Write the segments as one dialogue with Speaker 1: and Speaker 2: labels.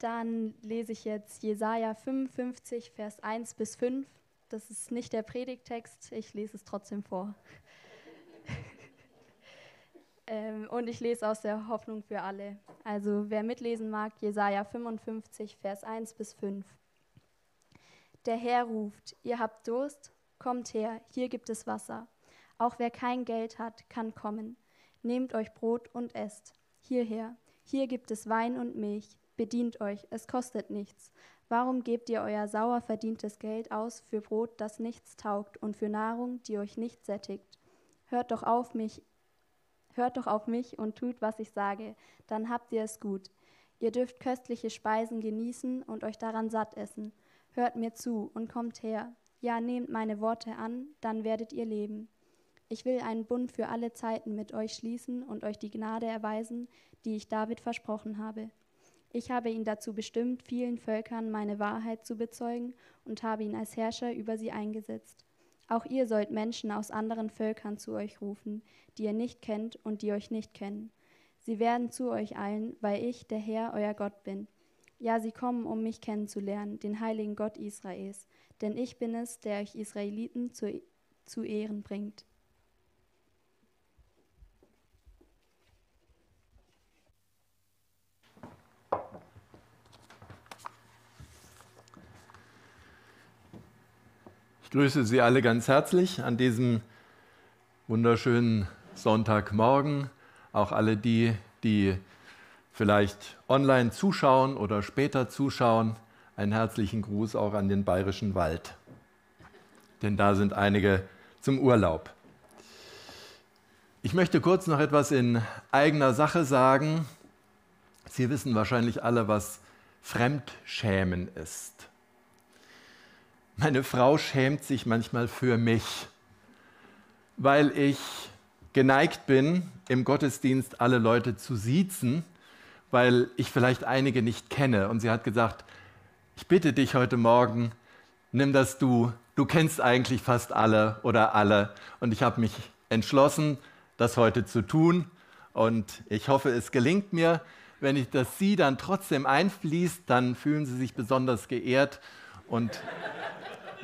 Speaker 1: Dann lese ich jetzt Jesaja 55, Vers 1 bis 5. Das ist nicht der Predigtext, ich lese es trotzdem vor. ähm, und ich lese aus der Hoffnung für alle. Also, wer mitlesen mag, Jesaja 55, Vers 1 bis 5. Der Herr ruft: Ihr habt Durst? Kommt her, hier gibt es Wasser. Auch wer kein Geld hat, kann kommen. Nehmt euch Brot und esst. Hierher, hier gibt es Wein und Milch Bedient euch, es kostet nichts. Warum gebt ihr euer sauer verdientes Geld aus für Brot, das nichts taugt, und für Nahrung, die euch nicht sättigt? Hört doch auf mich, hört doch auf mich und tut, was ich sage, dann habt ihr es gut. Ihr dürft köstliche Speisen genießen und euch daran satt essen. Hört mir zu und kommt her. Ja, nehmt meine Worte an, dann werdet ihr leben. Ich will einen Bund für alle Zeiten mit euch schließen und euch die Gnade erweisen, die ich David versprochen habe. Ich habe ihn dazu bestimmt, vielen Völkern meine Wahrheit zu bezeugen und habe ihn als Herrscher über sie eingesetzt. Auch ihr sollt Menschen aus anderen Völkern zu euch rufen, die ihr nicht kennt und die euch nicht kennen. Sie werden zu euch eilen, weil ich, der Herr, euer Gott bin. Ja, sie kommen, um mich kennenzulernen, den heiligen Gott Israels, denn ich bin es, der euch Israeliten zu, zu Ehren bringt.
Speaker 2: Ich grüße Sie alle ganz herzlich an diesem wunderschönen Sonntagmorgen. Auch alle die, die vielleicht online zuschauen oder später zuschauen. Einen herzlichen Gruß auch an den Bayerischen Wald. Denn da sind einige zum Urlaub. Ich möchte kurz noch etwas in eigener Sache sagen. Sie wissen wahrscheinlich alle, was Fremdschämen ist. Meine Frau schämt sich manchmal für mich, weil ich geneigt bin, im Gottesdienst alle Leute zu siezen, weil ich vielleicht einige nicht kenne. Und sie hat gesagt, ich bitte dich heute Morgen, nimm das du, du kennst eigentlich fast alle oder alle. Und ich habe mich entschlossen, das heute zu tun. Und ich hoffe, es gelingt mir. Wenn ich das Sie dann trotzdem einfließt, dann fühlen Sie sich besonders geehrt. Und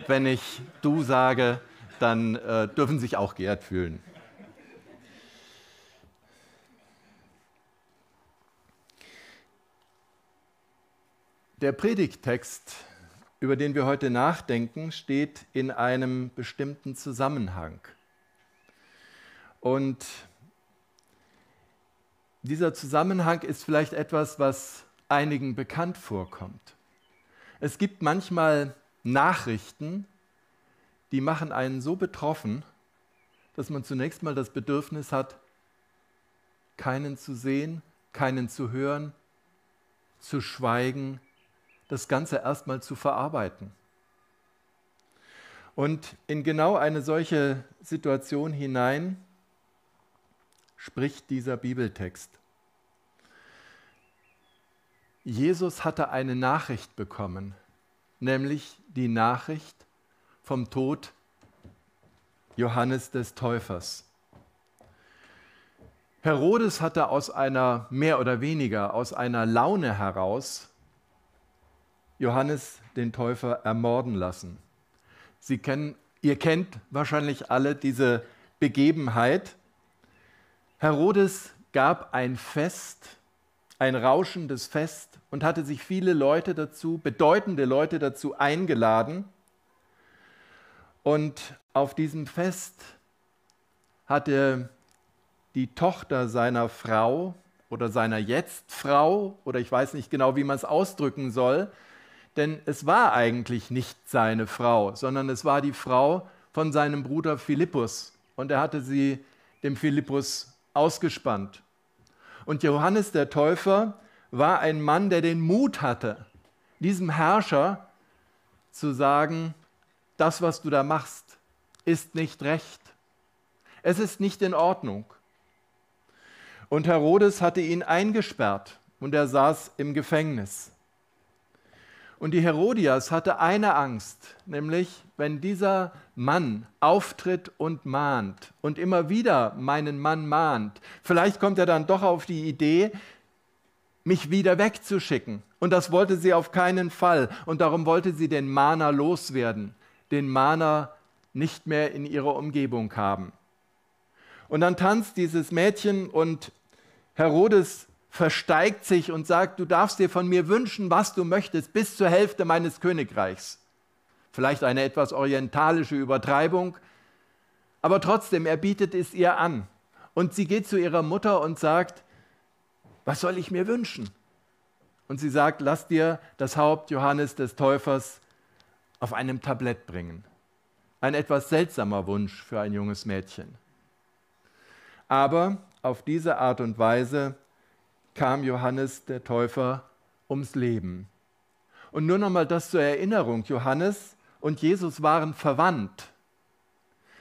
Speaker 2: wenn ich du sage, dann äh, dürfen sich auch geehrt fühlen. Der Predigttext, über den wir heute nachdenken, steht in einem bestimmten Zusammenhang. Und dieser Zusammenhang ist vielleicht etwas, was einigen bekannt vorkommt. Es gibt manchmal Nachrichten, die machen einen so betroffen, dass man zunächst mal das Bedürfnis hat, keinen zu sehen, keinen zu hören, zu schweigen, das Ganze erstmal zu verarbeiten. Und in genau eine solche Situation hinein spricht dieser Bibeltext. Jesus hatte eine Nachricht bekommen nämlich die Nachricht vom Tod Johannes des Täufers. Herodes hatte aus einer mehr oder weniger aus einer Laune heraus Johannes den Täufer ermorden lassen. Sie kennen, ihr kennt wahrscheinlich alle diese Begebenheit. Herodes gab ein Fest ein rauschendes Fest und hatte sich viele Leute dazu, bedeutende Leute dazu eingeladen. Und auf diesem Fest hatte die Tochter seiner Frau oder seiner Jetzt-Frau, oder ich weiß nicht genau, wie man es ausdrücken soll, denn es war eigentlich nicht seine Frau, sondern es war die Frau von seinem Bruder Philippus. Und er hatte sie dem Philippus ausgespannt. Und Johannes der Täufer war ein Mann, der den Mut hatte, diesem Herrscher zu sagen, das, was du da machst, ist nicht recht. Es ist nicht in Ordnung. Und Herodes hatte ihn eingesperrt und er saß im Gefängnis. Und die Herodias hatte eine Angst, nämlich wenn dieser Mann auftritt und mahnt und immer wieder meinen Mann mahnt, vielleicht kommt er dann doch auf die Idee, mich wieder wegzuschicken. Und das wollte sie auf keinen Fall. Und darum wollte sie den Mana loswerden, den Mana nicht mehr in ihrer Umgebung haben. Und dann tanzt dieses Mädchen und Herodes versteigt sich und sagt, du darfst dir von mir wünschen, was du möchtest, bis zur Hälfte meines Königreichs. Vielleicht eine etwas orientalische Übertreibung, aber trotzdem, er bietet es ihr an. Und sie geht zu ihrer Mutter und sagt, was soll ich mir wünschen? Und sie sagt, lass dir das Haupt Johannes des Täufers auf einem Tablett bringen. Ein etwas seltsamer Wunsch für ein junges Mädchen. Aber auf diese Art und Weise kam Johannes der Täufer ums Leben. Und nur nochmal das zur Erinnerung, Johannes und Jesus waren verwandt.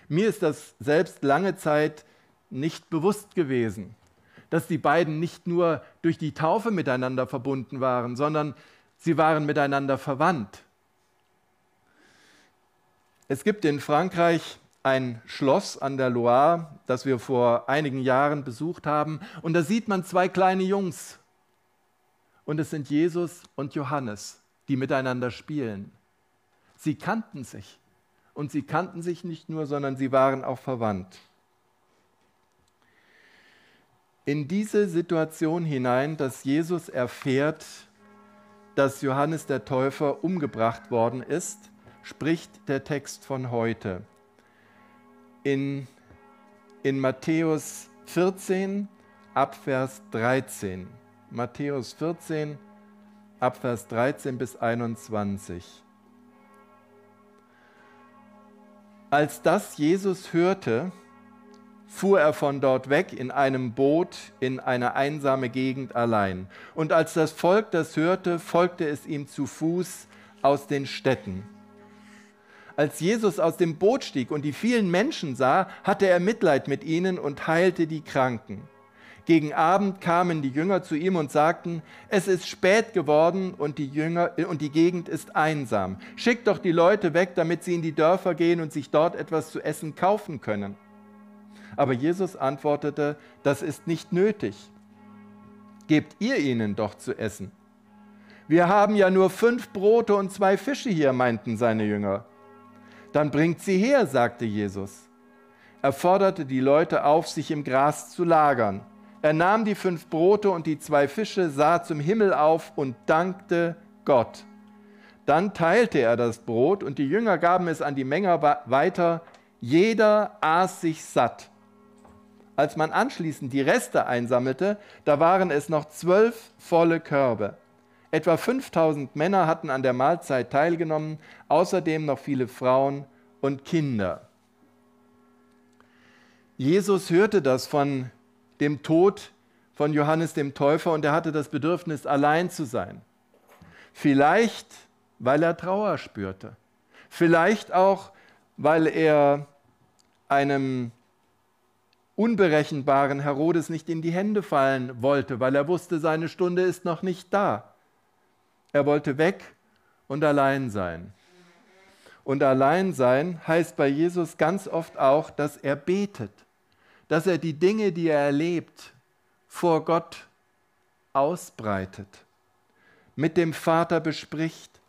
Speaker 2: Mir ist das selbst lange Zeit nicht bewusst gewesen, dass die beiden nicht nur durch die Taufe miteinander verbunden waren, sondern sie waren miteinander verwandt. Es gibt in Frankreich ein Schloss an der Loire, das wir vor einigen Jahren besucht haben. Und da sieht man zwei kleine Jungs. Und es sind Jesus und Johannes, die miteinander spielen. Sie kannten sich. Und sie kannten sich nicht nur, sondern sie waren auch verwandt. In diese Situation hinein, dass Jesus erfährt, dass Johannes der Täufer umgebracht worden ist, spricht der Text von heute in, in Matthäus 14 ab Vers 13. Matthäus 14 ab Vers 13 bis 21. Als das Jesus hörte, fuhr er von dort weg in einem Boot in eine einsame Gegend allein. Und als das Volk das hörte, folgte es ihm zu Fuß aus den Städten. Als Jesus aus dem Boot stieg und die vielen Menschen sah, hatte er Mitleid mit ihnen und heilte die Kranken. Gegen Abend kamen die Jünger zu ihm und sagten, es ist spät geworden und die, Jünger, und die Gegend ist einsam. Schickt doch die Leute weg, damit sie in die Dörfer gehen und sich dort etwas zu essen kaufen können. Aber Jesus antwortete, das ist nicht nötig. Gebt ihr ihnen doch zu essen. Wir haben ja nur fünf Brote und zwei Fische hier, meinten seine Jünger. Dann bringt sie her, sagte Jesus. Er forderte die Leute auf, sich im Gras zu lagern. Er nahm die fünf Brote und die zwei Fische, sah zum Himmel auf und dankte Gott. Dann teilte er das Brot und die Jünger gaben es an die Menge weiter. Jeder aß sich satt. Als man anschließend die Reste einsammelte, da waren es noch zwölf volle Körbe. Etwa 5000 Männer hatten an der Mahlzeit teilgenommen, außerdem noch viele Frauen und Kinder. Jesus hörte das von dem Tod von Johannes dem Täufer und er hatte das Bedürfnis, allein zu sein. Vielleicht, weil er Trauer spürte. Vielleicht auch, weil er einem unberechenbaren Herodes nicht in die Hände fallen wollte, weil er wusste, seine Stunde ist noch nicht da. Er wollte weg und allein sein. Und allein sein heißt bei Jesus ganz oft auch, dass er betet, dass er die Dinge, die er erlebt, vor Gott ausbreitet, mit dem Vater bespricht,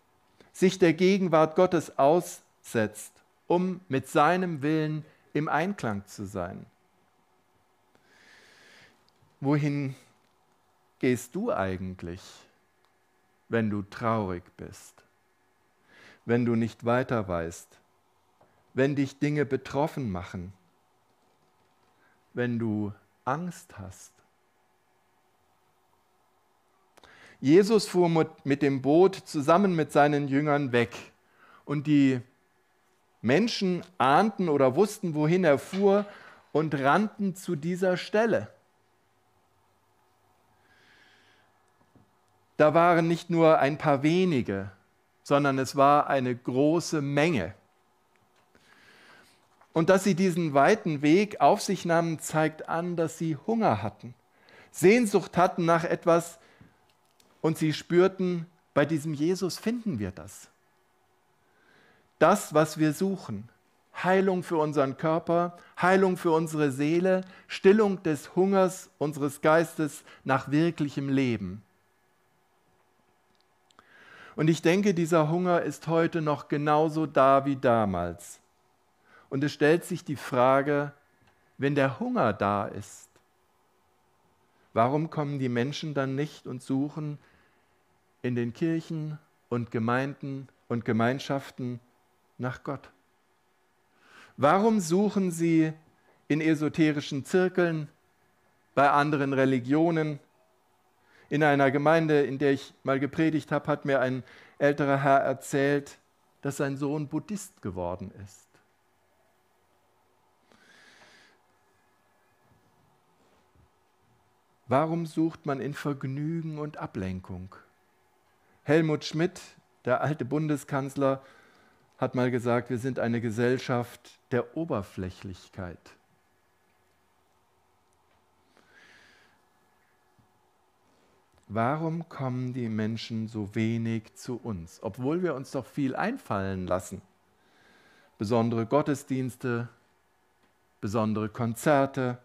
Speaker 2: sich der Gegenwart Gottes aussetzt, um mit seinem Willen im Einklang zu sein. Wohin gehst du eigentlich? Wenn du traurig bist, wenn du nicht weiter weißt, wenn dich Dinge betroffen machen, wenn du Angst hast. Jesus fuhr mit dem Boot zusammen mit seinen Jüngern weg und die Menschen ahnten oder wussten, wohin er fuhr und rannten zu dieser Stelle. Da waren nicht nur ein paar wenige, sondern es war eine große Menge. Und dass sie diesen weiten Weg auf sich nahmen, zeigt an, dass sie Hunger hatten, Sehnsucht hatten nach etwas und sie spürten, bei diesem Jesus finden wir das. Das, was wir suchen. Heilung für unseren Körper, Heilung für unsere Seele, Stillung des Hungers unseres Geistes nach wirklichem Leben Und ich denke, dieser Hunger ist heute noch genauso da wie damals. Und es stellt sich die Frage, wenn der Hunger da ist, warum kommen die Menschen dann nicht und suchen in den Kirchen und Gemeinden und Gemeinschaften nach Gott? Warum suchen sie in esoterischen Zirkeln, bei anderen Religionen? In einer Gemeinde, in der ich mal gepredigt habe, hat mir ein älterer Herr erzählt, dass sein Sohn Buddhist geworden ist. Warum sucht man in Vergnügen und Ablenkung? Helmut Schmidt, der alte Bundeskanzler, hat mal gesagt, wir sind eine Gesellschaft der Oberflächlichkeit. Warum kommen die Menschen so wenig zu uns, obwohl wir uns doch viel einfallen lassen? Besondere Gottesdienste, besondere Konzerte,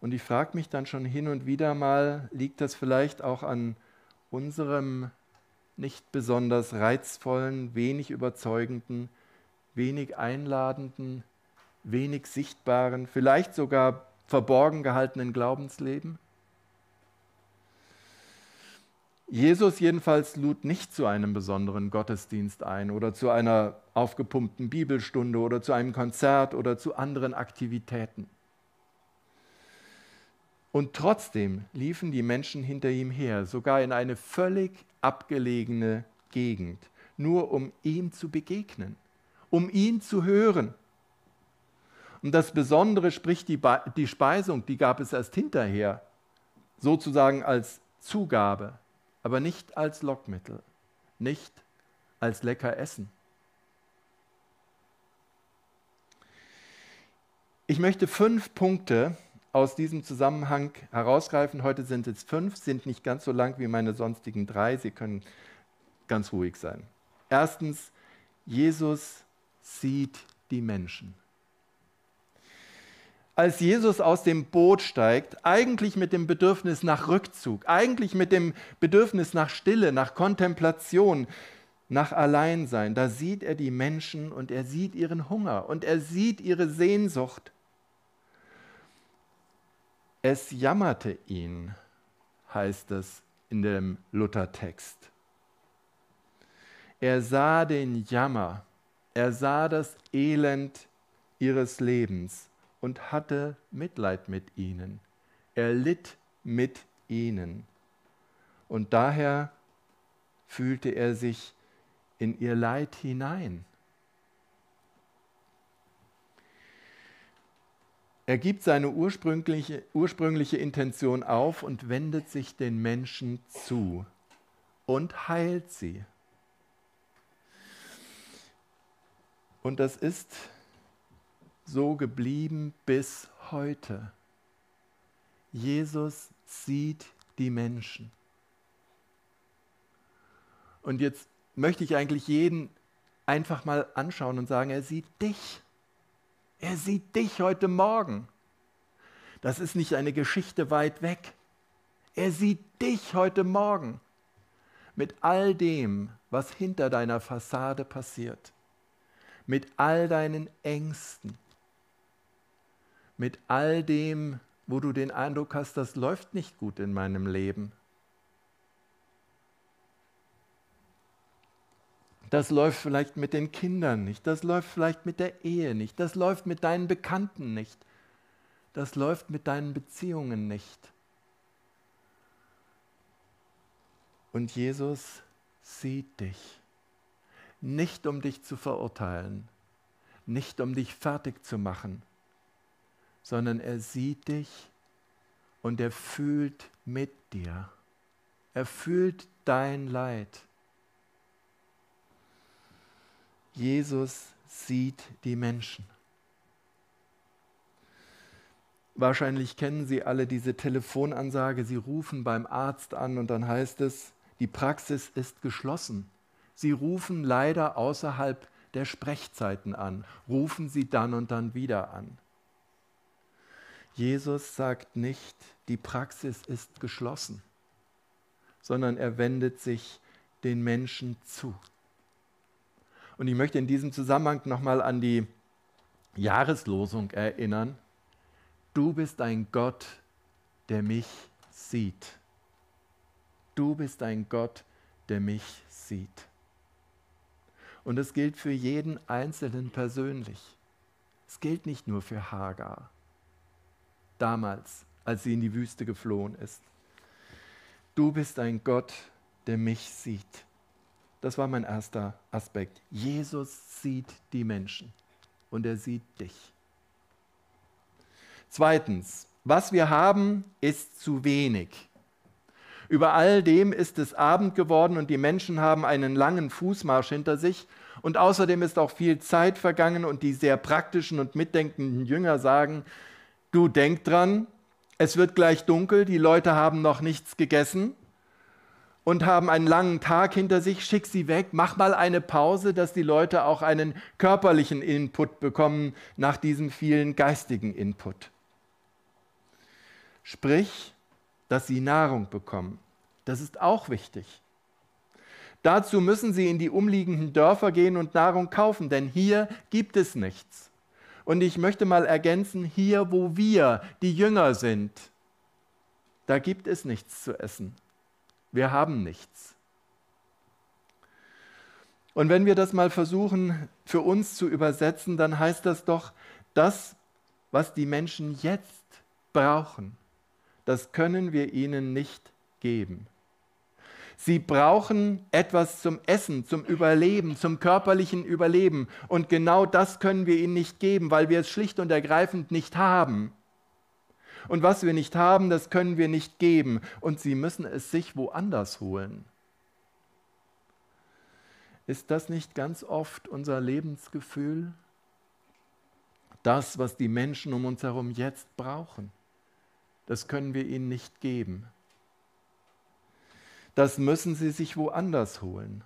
Speaker 2: und ich frage mich dann schon hin und wieder mal, liegt das vielleicht auch an unserem nicht besonders reizvollen, wenig überzeugenden, wenig einladenden, wenig sichtbaren, vielleicht sogar verborgen gehaltenen Glaubensleben? Jesus jedenfalls lud nicht zu einem besonderen Gottesdienst ein oder zu einer aufgepumpten Bibelstunde oder zu einem Konzert oder zu anderen Aktivitäten. Und trotzdem liefen die Menschen hinter ihm her, sogar in eine völlig abgelegene Gegend, nur um ihm zu begegnen, um ihn zu hören. Und das Besondere, sprich die, die Speisung, die gab es erst hinterher, sozusagen als Zugabe, aber nicht als Lockmittel, nicht als lecker Essen. Ich möchte fünf Punkte aus diesem Zusammenhang herausgreifen. Heute sind es fünf, sind nicht ganz so lang wie meine sonstigen drei. Sie können ganz ruhig sein. Erstens, Jesus sieht die Menschen. Als Jesus aus dem Boot steigt, eigentlich mit dem Bedürfnis nach Rückzug, eigentlich mit dem Bedürfnis nach Stille, nach Kontemplation, nach Alleinsein, da sieht er die Menschen und er sieht ihren Hunger und er sieht ihre Sehnsucht. Es jammerte ihn, heißt es in dem Luthertext. Er sah den Jammer, er sah das Elend ihres Lebens und hatte Mitleid mit ihnen. Er litt mit ihnen. Und daher fühlte er sich in ihr Leid hinein. Er gibt seine ursprüngliche, ursprüngliche Intention auf und wendet sich den Menschen zu und heilt sie. Und das ist so geblieben bis heute. Jesus sieht die Menschen. Und jetzt möchte ich eigentlich jeden einfach mal anschauen und sagen, er sieht dich. Er sieht dich heute Morgen. Das ist nicht eine Geschichte weit weg. Er sieht dich heute Morgen mit all dem, was hinter deiner Fassade passiert, mit all deinen Ängsten, mit all dem, wo du den Eindruck hast, das läuft nicht gut in meinem Leben. Das läuft vielleicht mit den Kindern nicht, das läuft vielleicht mit der Ehe nicht, das läuft mit deinen Bekannten nicht, das läuft mit deinen Beziehungen nicht. Und Jesus sieht dich, nicht um dich zu verurteilen, nicht um dich fertig zu machen, sondern er sieht dich und er fühlt mit dir. Er fühlt dein Leid. Jesus sieht die Menschen. Wahrscheinlich kennen Sie alle diese Telefonansage. Sie rufen beim Arzt an und dann heißt es, die Praxis ist geschlossen. Sie rufen leider außerhalb der Sprechzeiten an. Rufen Sie dann und dann wieder an. Jesus sagt nicht, die Praxis ist geschlossen, sondern er wendet sich den Menschen zu. Und ich möchte in diesem Zusammenhang nochmal an die Jahreslosung erinnern. Du bist ein Gott, der mich sieht. Du bist ein Gott, der mich sieht. Und es gilt für jeden Einzelnen persönlich. Es gilt nicht nur für Hagar, damals, als sie in die Wüste geflohen ist. Du bist ein Gott, der mich sieht. Das war mein erster Aspekt. Jesus sieht die Menschen und er sieht dich. Zweitens, was wir haben, ist zu wenig. Über all dem ist es Abend geworden und die Menschen haben einen langen Fußmarsch hinter sich. Und außerdem ist auch viel Zeit vergangen und die sehr praktischen und mitdenkenden Jünger sagen, du denk dran, es wird gleich dunkel, die Leute haben noch nichts gegessen und haben einen langen Tag hinter sich, schick sie weg, mach mal eine Pause, dass die Leute auch einen körperlichen Input bekommen nach diesem vielen geistigen Input. Sprich, dass sie Nahrung bekommen. Das ist auch wichtig. Dazu müssen sie in die umliegenden Dörfer gehen und Nahrung kaufen, denn hier gibt es nichts. Und ich möchte mal ergänzen, hier wo wir, die Jünger sind, da gibt es nichts zu essen. Wir haben nichts. Und wenn wir das mal versuchen für uns zu übersetzen, dann heißt das doch, das, was die Menschen jetzt brauchen, das können wir ihnen nicht geben. Sie brauchen etwas zum Essen, zum Überleben, zum körperlichen Überleben. Und genau das können wir ihnen nicht geben, weil wir es schlicht und ergreifend nicht haben. Und was wir nicht haben, das können wir nicht geben. Und sie müssen es sich woanders holen. Ist das nicht ganz oft unser Lebensgefühl? Das, was die Menschen um uns herum jetzt brauchen, das können wir ihnen nicht geben. Das müssen sie sich woanders holen.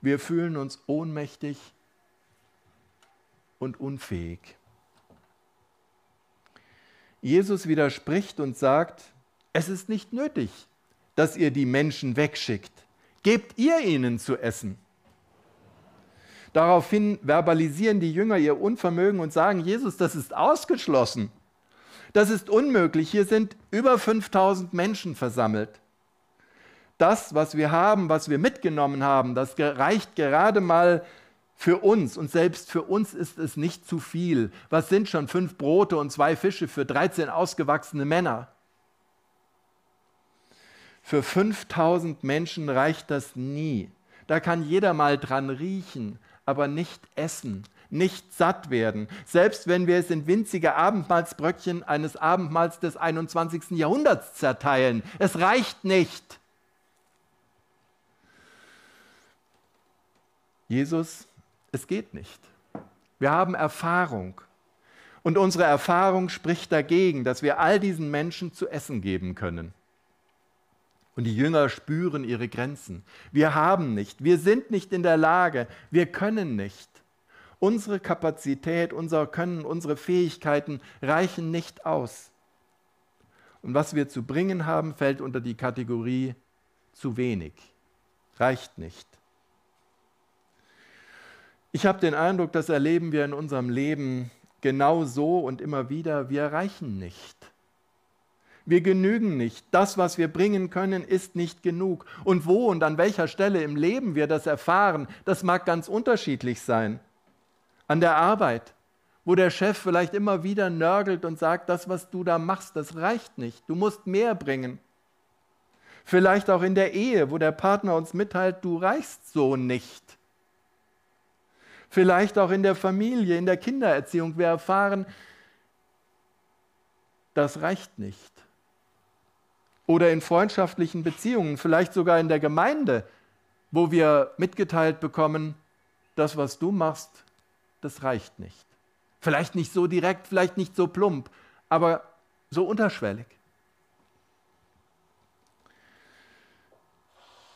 Speaker 2: Wir fühlen uns ohnmächtig und unfähig. Jesus widerspricht und sagt, es ist nicht nötig, dass ihr die Menschen wegschickt. Gebt ihr ihnen zu essen. Daraufhin verbalisieren die Jünger ihr Unvermögen und sagen, Jesus, das ist ausgeschlossen. Das ist unmöglich. Hier sind über 5000 Menschen versammelt. Das, was wir haben, was wir mitgenommen haben, das reicht gerade mal für uns, und selbst für uns ist es nicht zu viel. Was sind schon fünf Brote und zwei Fische für 13 ausgewachsene Männer? Für 5000 Menschen reicht das nie. Da kann jeder mal dran riechen, aber nicht essen, nicht satt werden. Selbst wenn wir es in winzige Abendmahlsbröckchen eines Abendmahls des 21. Jahrhunderts zerteilen. Es reicht nicht. Jesus es geht nicht. Wir haben Erfahrung. Und unsere Erfahrung spricht dagegen, dass wir all diesen Menschen zu essen geben können. Und die Jünger spüren ihre Grenzen. Wir haben nicht, wir sind nicht in der Lage, wir können nicht. Unsere Kapazität, unser Können, unsere Fähigkeiten reichen nicht aus. Und was wir zu bringen haben, fällt unter die Kategorie zu wenig, reicht nicht. Ich habe den Eindruck, das erleben wir in unserem Leben genau so und immer wieder, wir erreichen nicht. Wir genügen nicht. Das, was wir bringen können, ist nicht genug. Und wo und an welcher Stelle im Leben wir das erfahren, das mag ganz unterschiedlich sein. An der Arbeit, wo der Chef vielleicht immer wieder nörgelt und sagt, das, was du da machst, das reicht nicht. Du musst mehr bringen. Vielleicht auch in der Ehe, wo der Partner uns mitteilt, du reichst so nicht vielleicht auch in der Familie, in der Kindererziehung. Wir erfahren, das reicht nicht. Oder in freundschaftlichen Beziehungen, vielleicht sogar in der Gemeinde, wo wir mitgeteilt bekommen, das, was du machst, das reicht nicht. Vielleicht nicht so direkt, vielleicht nicht so plump, aber so unterschwellig.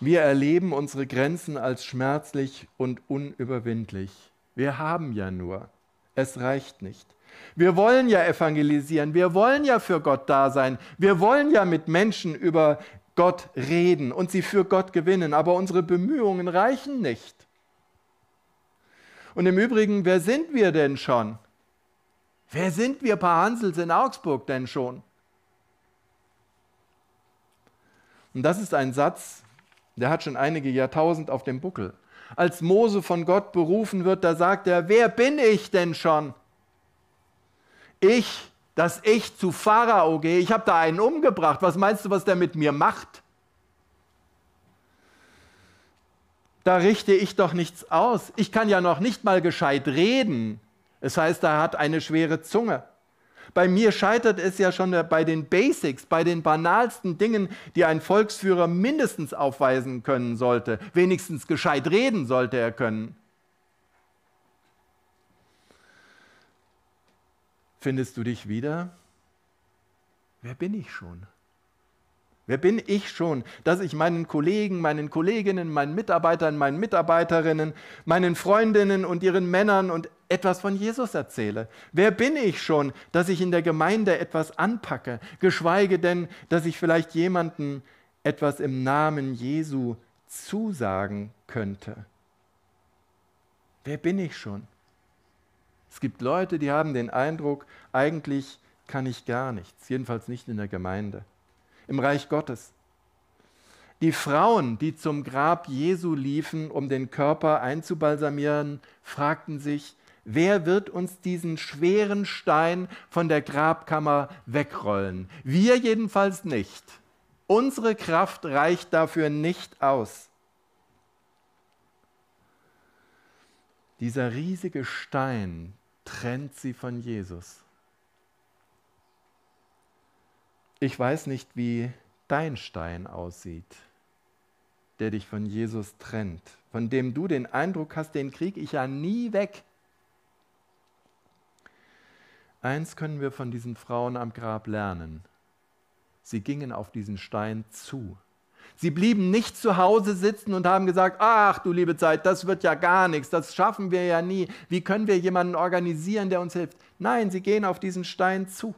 Speaker 2: Wir erleben unsere Grenzen als schmerzlich und unüberwindlich. Wir haben ja nur. Es reicht nicht. Wir wollen ja evangelisieren, wir wollen ja für Gott da sein, wir wollen ja mit Menschen über Gott reden und sie für Gott gewinnen, aber unsere Bemühungen reichen nicht. Und im Übrigen, wer sind wir denn schon? Wer sind wir paar Hansels in Augsburg denn schon? Und das ist ein Satz, der hat schon einige Jahrtausend auf dem Buckel. Als Mose von Gott berufen wird, da sagt er, wer bin ich denn schon? Ich, dass ich zu Pharao gehe. Ich habe da einen umgebracht. Was meinst du, was der mit mir macht? Da richte ich doch nichts aus. Ich kann ja noch nicht mal gescheit reden. Es heißt, er hat eine schwere Zunge. Bei mir scheitert es ja schon bei den Basics, bei den banalsten Dingen, die ein Volksführer mindestens aufweisen können sollte. Wenigstens gescheit reden sollte er können. Findest du dich wieder? Wer bin ich schon? Wer bin ich schon, dass ich meinen Kollegen, meinen Kolleginnen, meinen Mitarbeitern, meinen Mitarbeiterinnen, meinen Freundinnen und ihren Männern und etwas von Jesus erzähle? Wer bin ich schon, dass ich in der Gemeinde etwas anpacke, geschweige denn, dass ich vielleicht jemanden etwas im Namen Jesu zusagen könnte? Wer bin ich schon? Es gibt Leute, die haben den Eindruck, eigentlich kann ich gar nichts, jedenfalls nicht in der Gemeinde im Reich Gottes. Die Frauen, die zum Grab Jesu liefen, um den Körper einzubalsamieren, fragten sich, wer wird uns diesen schweren Stein von der Grabkammer wegrollen? Wir jedenfalls nicht. Unsere Kraft reicht dafür nicht aus. Dieser riesige Stein trennt sie von Jesus. Ich weiß nicht, wie dein Stein aussieht, der dich von Jesus trennt, von dem du den Eindruck hast, den kriege ich ja nie weg. Eins können wir von diesen Frauen am Grab lernen. Sie gingen auf diesen Stein zu. Sie blieben nicht zu Hause sitzen und haben gesagt, ach du liebe Zeit, das wird ja gar nichts, das schaffen wir ja nie. Wie können wir jemanden organisieren, der uns hilft? Nein, sie gehen auf diesen Stein zu.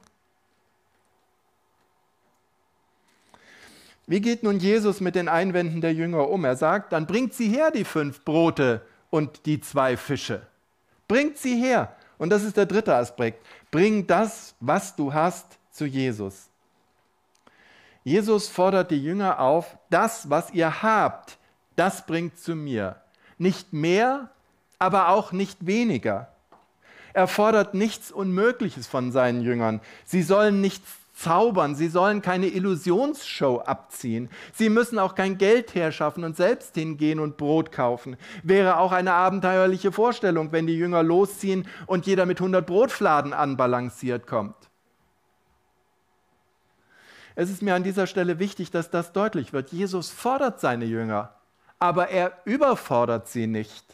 Speaker 2: Wie geht nun Jesus mit den Einwänden der Jünger um? Er sagt, dann bringt sie her, die fünf Brote und die zwei Fische. Bringt sie her. Und das ist der dritte Aspekt. Bring das, was du hast, zu Jesus. Jesus fordert die Jünger auf, das, was ihr habt, das bringt zu mir. Nicht mehr, aber auch nicht weniger. Er fordert nichts Unmögliches von seinen Jüngern. Sie sollen nichts zaubern, sie sollen keine Illusionsshow abziehen, sie müssen auch kein Geld herschaffen und selbst hingehen und Brot kaufen. Wäre auch eine abenteuerliche Vorstellung, wenn die Jünger losziehen und jeder mit 100 Brotfladen anbalanciert kommt. Es ist mir an dieser Stelle wichtig, dass das deutlich wird. Jesus fordert seine Jünger, aber er überfordert sie nicht.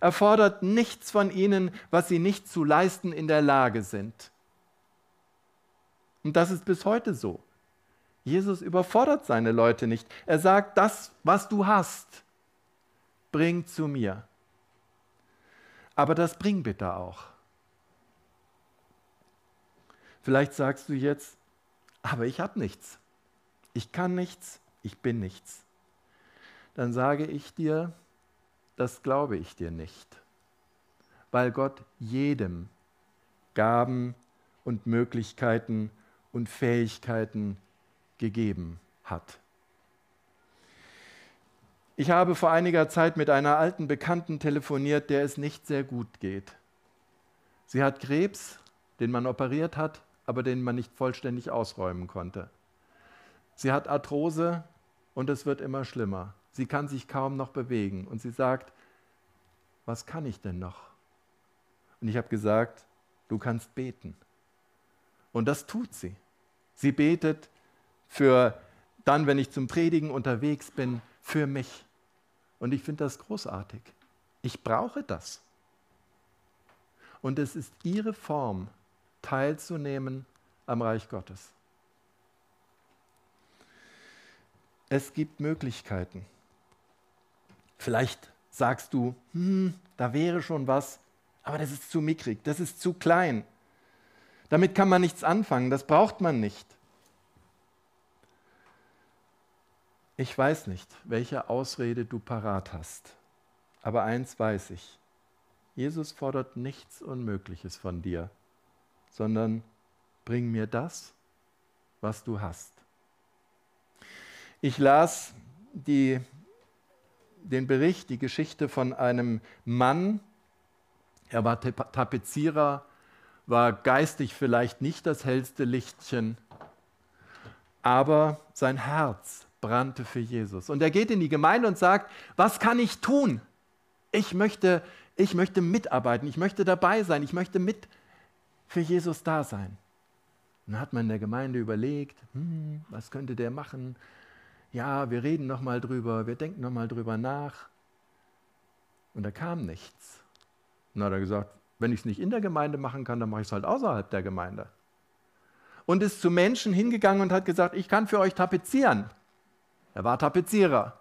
Speaker 2: Er fordert nichts von ihnen, was sie nicht zu leisten in der Lage sind. Und das ist bis heute so. Jesus überfordert seine Leute nicht. Er sagt, das, was du hast, bring zu mir. Aber das bring bitte auch. Vielleicht sagst du jetzt, aber ich habe nichts. Ich kann nichts, ich bin nichts. Dann sage ich dir, das glaube ich dir nicht, weil Gott jedem Gaben und Möglichkeiten und Fähigkeiten gegeben hat. Ich habe vor einiger Zeit mit einer alten Bekannten telefoniert, der es nicht sehr gut geht. Sie hat Krebs, den man operiert hat, aber den man nicht vollständig ausräumen konnte. Sie hat Arthrose und es wird immer schlimmer. Sie kann sich kaum noch bewegen und sie sagt, was kann ich denn noch? Und ich habe gesagt, du kannst beten. Und das tut sie. Sie betet für dann, wenn ich zum Predigen unterwegs bin, für mich. Und ich finde das großartig. Ich brauche das. Und es ist ihre Form, teilzunehmen am Reich Gottes. Es gibt Möglichkeiten. Vielleicht sagst du, hm, da wäre schon was, aber das ist zu mickrig, das ist zu klein. Damit kann man nichts anfangen, das braucht man nicht. Ich weiß nicht, welche Ausrede du parat hast, aber eins weiß ich. Jesus fordert nichts Unmögliches von dir, sondern bring mir das, was du hast. Ich las die, den Bericht, die Geschichte von einem Mann, er war Tapezierer, war geistig vielleicht nicht das hellste Lichtchen, aber sein Herz brannte für Jesus. Und er geht in die Gemeinde und sagt, was kann ich tun? Ich möchte, ich möchte mitarbeiten, ich möchte dabei sein, ich möchte mit für Jesus da sein. Und dann hat man in der Gemeinde überlegt, hm, was könnte der machen? Ja, wir reden nochmal drüber, wir denken nochmal drüber nach. Und da kam nichts. Und dann hat er gesagt, wenn ich es nicht in der Gemeinde machen kann, dann mache ich es halt außerhalb der Gemeinde. Und ist zu Menschen hingegangen und hat gesagt, ich kann für euch tapezieren. Er war Tapezierer.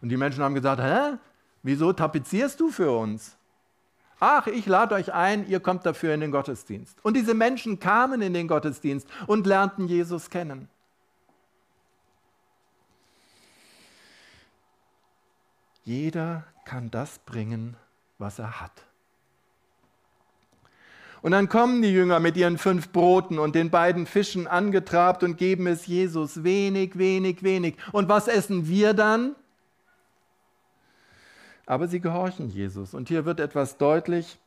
Speaker 2: Und die Menschen haben gesagt, hä? Wieso tapezierst du für uns? Ach, ich lade euch ein, ihr kommt dafür in den Gottesdienst. Und diese Menschen kamen in den Gottesdienst und lernten Jesus kennen. Jeder kann das bringen, was er hat. Und dann kommen die Jünger mit ihren fünf Broten und den beiden Fischen angetrabt und geben es Jesus wenig, wenig, wenig. Und was essen wir dann? Aber sie gehorchen Jesus. Und hier wird etwas deutlich,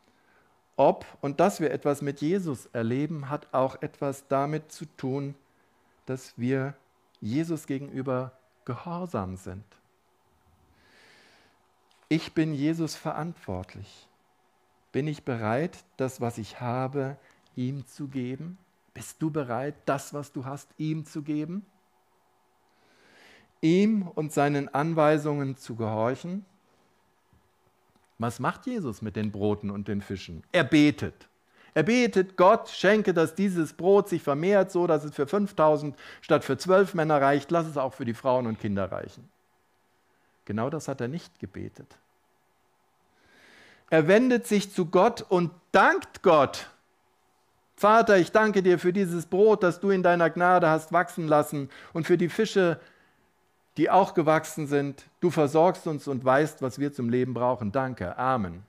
Speaker 2: ob und dass wir etwas mit Jesus erleben, hat auch etwas damit zu tun, dass wir Jesus gegenüber gehorsam sind. Ich bin Jesus verantwortlich. Bin ich bereit, das, was ich habe, ihm zu geben? Bist du bereit, das, was du hast, ihm zu geben? Ihm und seinen Anweisungen zu gehorchen? Was macht Jesus mit den Broten und den Fischen? Er betet. Er betet, Gott schenke, dass dieses Brot sich vermehrt, so dass es für 5000 statt für zwölf Männer reicht. Lass es auch für die Frauen und Kinder reichen. Genau das hat er nicht gebetet. Er wendet sich zu Gott und dankt Gott. Vater, ich danke dir für dieses Brot, das du in deiner Gnade hast wachsen lassen und für die Fische, die auch gewachsen sind. Du versorgst uns und weißt, was wir zum Leben brauchen. Danke. Amen.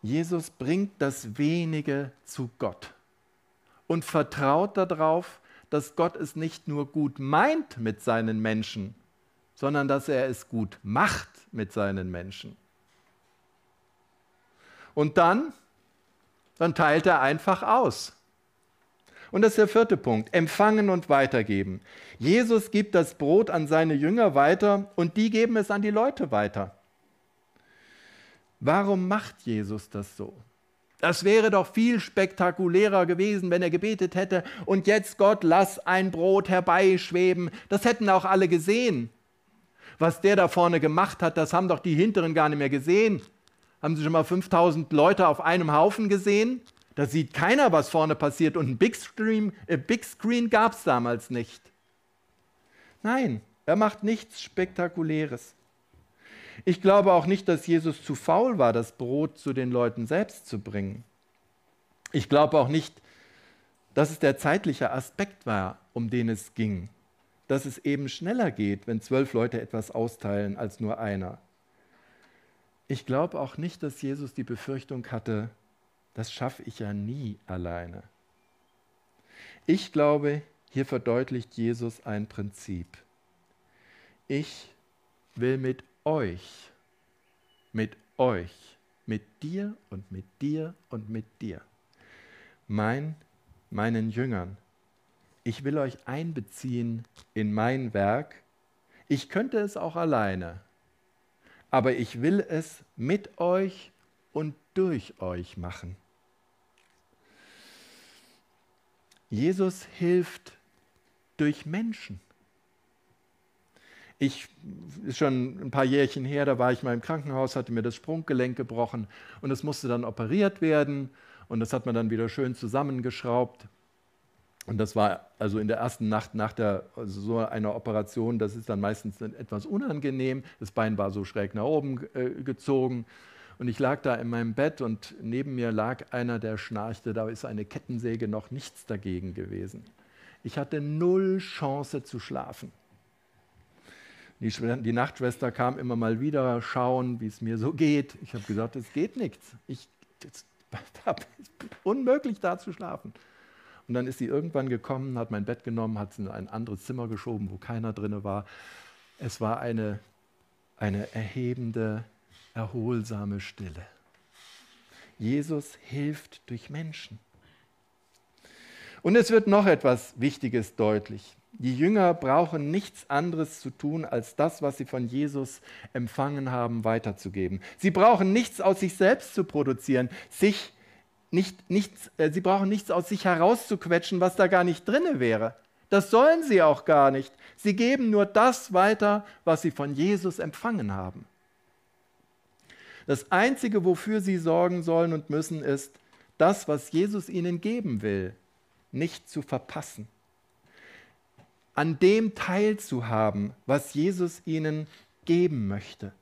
Speaker 2: Jesus bringt das Wenige zu Gott und vertraut darauf, dass Gott es nicht nur gut meint mit seinen Menschen, sondern dass er es gut macht mit seinen Menschen. Und dann, dann teilt er einfach aus. Und das ist der vierte Punkt, empfangen und weitergeben. Jesus gibt das Brot an seine Jünger weiter und die geben es an die Leute weiter. Warum macht Jesus das so? Das wäre doch viel spektakulärer gewesen, wenn er gebetet hätte, und jetzt Gott, lass ein Brot herbeischweben. Das hätten auch alle gesehen. Was der da vorne gemacht hat, das haben doch die Hinteren gar nicht mehr gesehen. Haben Sie schon mal 5000 Leute auf einem Haufen gesehen? Da sieht keiner, was vorne passiert. Und ein Big Screen, äh, Screen gab es damals nicht. Nein, er macht nichts Spektakuläres. Ich glaube auch nicht, dass Jesus zu faul war, das Brot zu den Leuten selbst zu bringen. Ich glaube auch nicht, dass es der zeitliche Aspekt war, um den es ging dass es eben schneller geht, wenn zwölf Leute etwas austeilen als nur einer. Ich glaube auch nicht, dass Jesus die Befürchtung hatte, das schaffe ich ja nie alleine. Ich glaube, hier verdeutlicht Jesus ein Prinzip. Ich will mit euch, mit euch, mit dir und mit dir und mit dir, mein, meinen Jüngern, ich will euch einbeziehen in mein Werk. Ich könnte es auch alleine, aber ich will es mit euch und durch euch machen. Jesus hilft durch Menschen. Ich, ist schon ein paar Jährchen her, da war ich mal im Krankenhaus, hatte mir das Sprunggelenk gebrochen und es musste dann operiert werden und das hat man dann wieder schön zusammengeschraubt. Und das war also in der ersten Nacht nach der, also so einer Operation, das ist dann meistens etwas unangenehm. Das Bein war so schräg nach oben äh, gezogen. Und ich lag da in meinem Bett und neben mir lag einer, der schnarchte. Da ist eine Kettensäge noch nichts dagegen gewesen. Ich hatte null Chance zu schlafen. Die, Nachtschwester kam immer mal wieder schauen, wie es mir so geht. Ich habe gesagt, es geht nichts. Ich, es ist unmöglich da zu schlafen. Und dann ist sie irgendwann gekommen, hat mein Bett genommen, hat es in ein anderes Zimmer geschoben, wo keiner drin war. Es war eine, eine erhebende, erholsame Stille. Jesus hilft durch Menschen. Und es wird noch etwas Wichtiges deutlich. Die Jünger brauchen nichts anderes zu tun, als das, was sie von Jesus empfangen haben, weiterzugeben. Sie brauchen nichts aus sich selbst zu produzieren, sich nicht, nichts, äh, sie brauchen nichts aus sich herauszuquetschen, was da gar nicht drinne wäre. Das sollen sie auch gar nicht. Sie geben nur das weiter, was sie von Jesus empfangen haben. Das Einzige, wofür sie sorgen sollen und müssen, ist, das, was Jesus ihnen geben will, nicht zu verpassen an dem teilzuhaben, was Jesus ihnen geben möchte.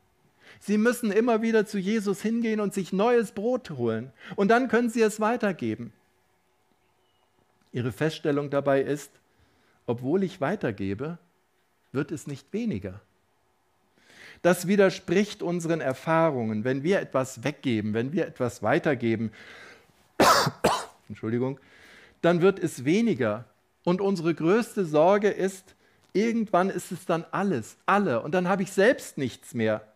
Speaker 2: Sie müssen immer wieder zu Jesus hingehen und sich neues Brot holen und dann können sie es weitergeben. Ihre Feststellung dabei ist, obwohl ich weitergebe, wird es nicht weniger. Das widerspricht unseren Erfahrungen. Wenn wir etwas weggeben, wenn wir etwas weitergeben, Entschuldigung, dann wird es weniger. Und unsere größte Sorge ist, irgendwann ist es dann alles, alle, und dann habe ich selbst nichts mehr.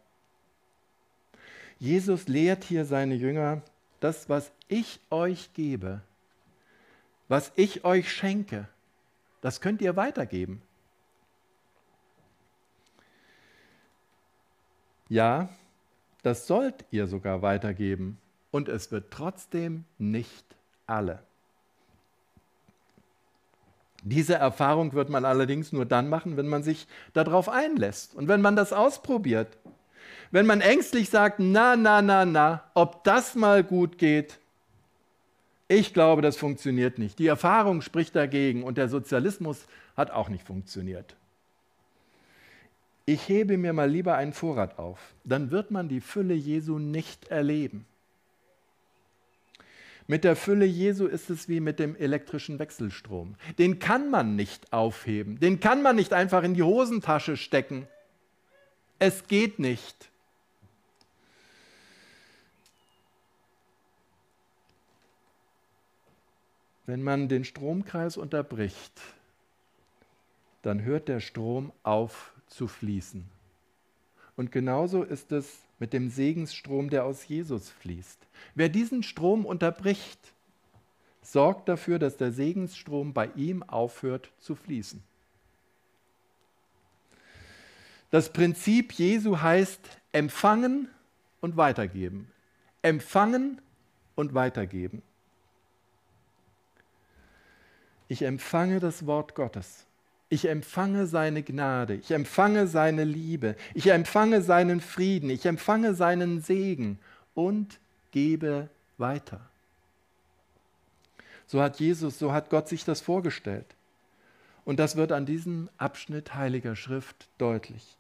Speaker 2: Jesus lehrt hier seine Jünger, das, was ich euch gebe, was ich euch schenke, das könnt ihr weitergeben. Ja, das sollt ihr sogar weitergeben. Und es wird trotzdem nicht alle. Diese Erfahrung wird man allerdings nur dann machen, wenn man sich darauf einlässt und wenn man das ausprobiert. Wenn man ängstlich sagt, na, na, na, na, ob das mal gut geht, ich glaube, das funktioniert nicht. Die Erfahrung spricht dagegen und der Sozialismus hat auch nicht funktioniert. Ich hebe mir mal lieber einen Vorrat auf, dann wird man die Fülle Jesu nicht erleben. Mit der Fülle Jesu ist es wie mit dem elektrischen Wechselstrom. Den kann man nicht aufheben. Den kann man nicht einfach in die Hosentasche stecken. Es geht nicht. Wenn man den Stromkreis unterbricht, dann hört der Strom auf zu fließen. Und genauso ist es mit dem Segensstrom, der aus Jesus fließt. Wer diesen Strom unterbricht, sorgt dafür, dass der Segensstrom bei ihm aufhört zu fließen. Das Prinzip Jesu heißt empfangen und weitergeben. Empfangen und weitergeben. Ich empfange das Wort Gottes. Ich empfange seine Gnade, ich empfange seine Liebe, ich empfange seinen Frieden, ich empfange seinen Segen und gebe weiter. So hat Jesus, so hat Gott sich das vorgestellt. Und das wird an diesem Abschnitt heiliger Schrift deutlich.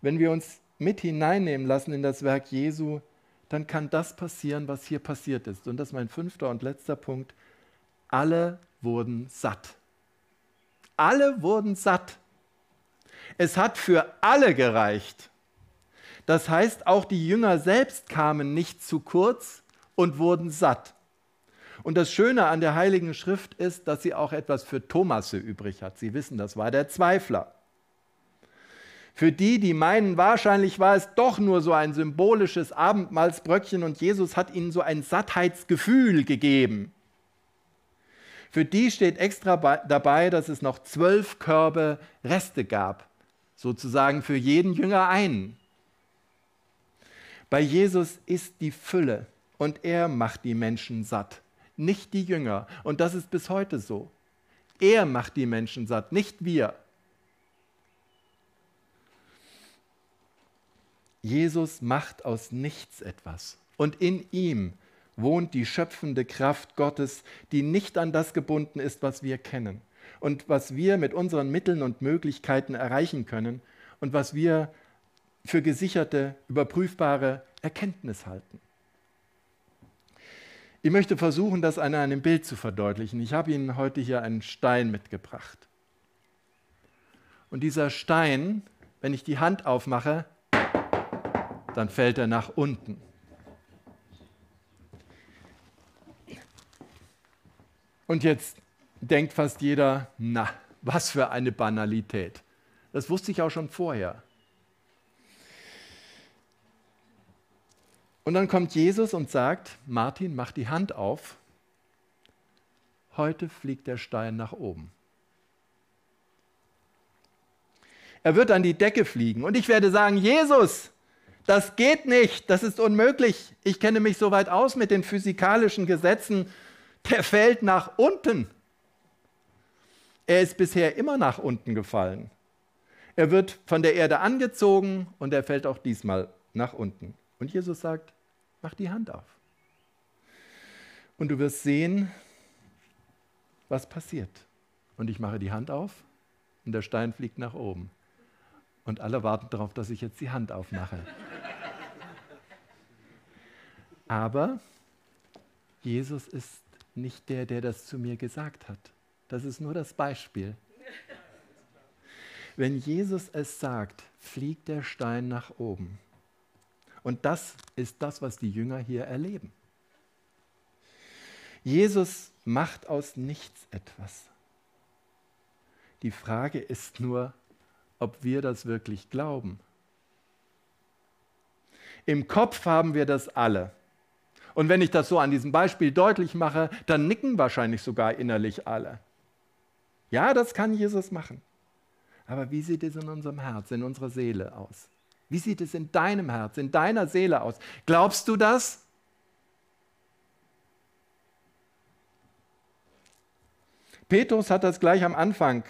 Speaker 2: Wenn wir uns mit hineinnehmen lassen in das Werk Jesu, dann kann das passieren, was hier passiert ist. Und das ist mein fünfter und letzter Punkt. Alle wurden satt. Alle wurden satt. Es hat für alle gereicht. Das heißt, auch die Jünger selbst kamen nicht zu kurz und wurden satt. Und das Schöne an der Heiligen Schrift ist, dass sie auch etwas für Thomasse übrig hat. Sie wissen, das war der Zweifler. Für die, die meinen, wahrscheinlich war es doch nur so ein symbolisches Abendmahlsbröckchen und Jesus hat ihnen so ein Sattheitsgefühl gegeben. Für die steht extra dabei, dass es noch zwölf Körbe Reste gab, sozusagen für jeden Jünger einen. Bei Jesus ist die Fülle und er macht die Menschen satt, nicht die Jünger. Und das ist bis heute so. Er macht die Menschen satt, nicht wir. Jesus macht aus nichts etwas. Und in ihm wohnt die schöpfende Kraft Gottes, die nicht an das gebunden ist, was wir kennen und was wir mit unseren Mitteln und Möglichkeiten erreichen können und was wir für gesicherte, überprüfbare Erkenntnis halten. Ich möchte versuchen, das an einem Bild zu verdeutlichen. Ich habe Ihnen heute hier einen Stein mitgebracht. Und dieser Stein, wenn ich die Hand aufmache, dann fällt er nach unten. Und jetzt denkt fast jeder, na, was für eine Banalität. Das wusste ich auch schon vorher. Und dann kommt Jesus und sagt, Martin, mach die Hand auf. Heute fliegt der Stein nach oben. Er wird an die Decke fliegen und ich werde sagen, Jesus, das geht nicht, das ist unmöglich. Ich kenne mich so weit aus mit den physikalischen Gesetzen, der fällt nach unten. Er ist bisher immer nach unten gefallen. Er wird von der Erde angezogen und er fällt auch diesmal nach unten. Und Jesus sagt, mach die Hand auf. Und du wirst sehen, was passiert. Und ich mache die Hand auf und der Stein fliegt nach oben. Und alle warten darauf, dass ich jetzt die Hand aufmache. Aber Jesus ist nicht der, der das zu mir gesagt hat. Das ist nur das Beispiel. Wenn Jesus es sagt, fliegt der Stein nach oben. Und das ist das, was die Jünger hier erleben. Jesus macht aus nichts etwas. Die Frage ist nur, ob wir das wirklich glauben. Im Kopf haben wir das alle. Und wenn ich das so an diesem Beispiel deutlich mache, dann nicken wahrscheinlich sogar innerlich alle. Ja, das kann Jesus machen. Aber wie sieht es in unserem Herz, in unserer Seele aus? Wie sieht es in deinem Herz, in deiner Seele aus? Glaubst du das? Petrus hat das gleich am Anfang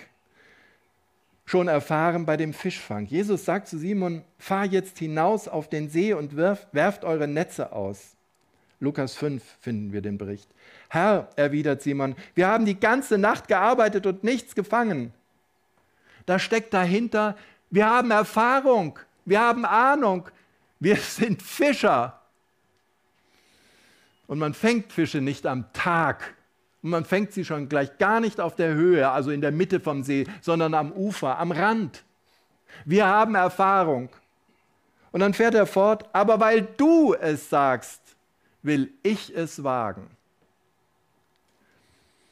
Speaker 2: schon erfahren bei dem Fischfang. Jesus sagt zu Simon, fahr jetzt hinaus auf den See und werft, werft eure Netze aus. Lukas 5 finden wir den Bericht. Herr, erwidert Simon, wir haben die ganze Nacht gearbeitet und nichts gefangen. Da steckt dahinter, wir haben Erfahrung, wir haben Ahnung, wir sind Fischer. Und man fängt Fische nicht am Tag. Und man fängt sie schon gleich gar nicht auf der Höhe, also in der Mitte vom See, sondern am Ufer, am Rand. Wir haben Erfahrung. Und dann fährt er fort, aber weil du es sagst, will ich es wagen.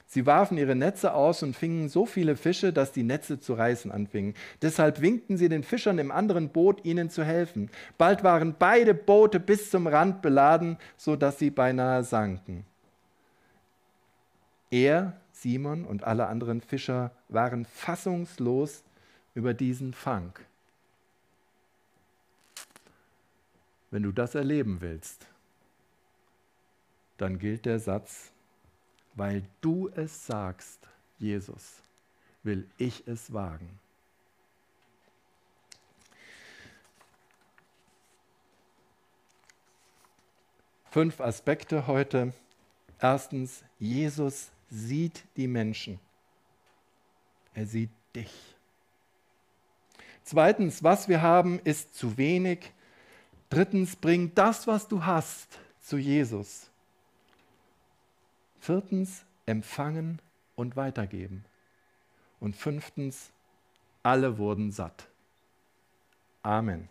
Speaker 2: Sie warfen ihre Netze aus und fingen so viele Fische, dass die Netze zu reißen anfingen. Deshalb winkten sie den Fischern im anderen Boot, ihnen zu helfen. Bald waren beide Boote bis zum Rand beladen, so dass sie beinahe sanken. Er, Simon und alle anderen Fischer waren fassungslos über diesen Fang. Wenn du das erleben willst, dann gilt der Satz, weil du es sagst, Jesus, will ich es wagen. Fünf Aspekte heute. Erstens, Jesus sieht die Menschen. Er sieht dich. Zweitens, was wir haben, ist zu wenig. Drittens, bring das, was du hast, zu Jesus. Viertens, empfangen und weitergeben. Und fünftens, alle wurden satt. Amen.